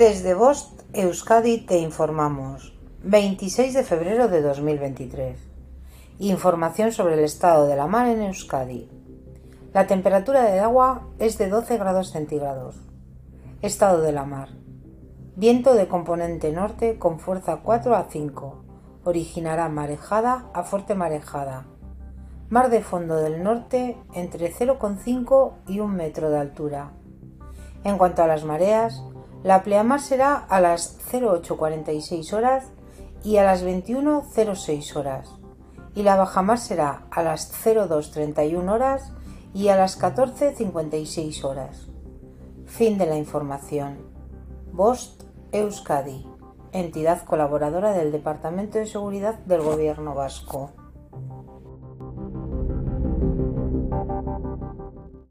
Desde Bost Euskadi te informamos. 26 de febrero de 2023. Información sobre el estado de la mar en Euskadi. La temperatura del agua es de 12 grados centígrados. Estado de la mar. Viento de componente norte con fuerza 4 a 5. Originará marejada a fuerte marejada. Mar de fondo del norte entre 0,5 y 1 metro de altura. En cuanto a las mareas, la pleamar será a las 0846 horas y a las 21.06 horas, y la bajamar será a las 0231 horas y a las 14.56 horas. Fin de la información. Bost Euskadi, entidad colaboradora del Departamento de Seguridad del Gobierno Vasco.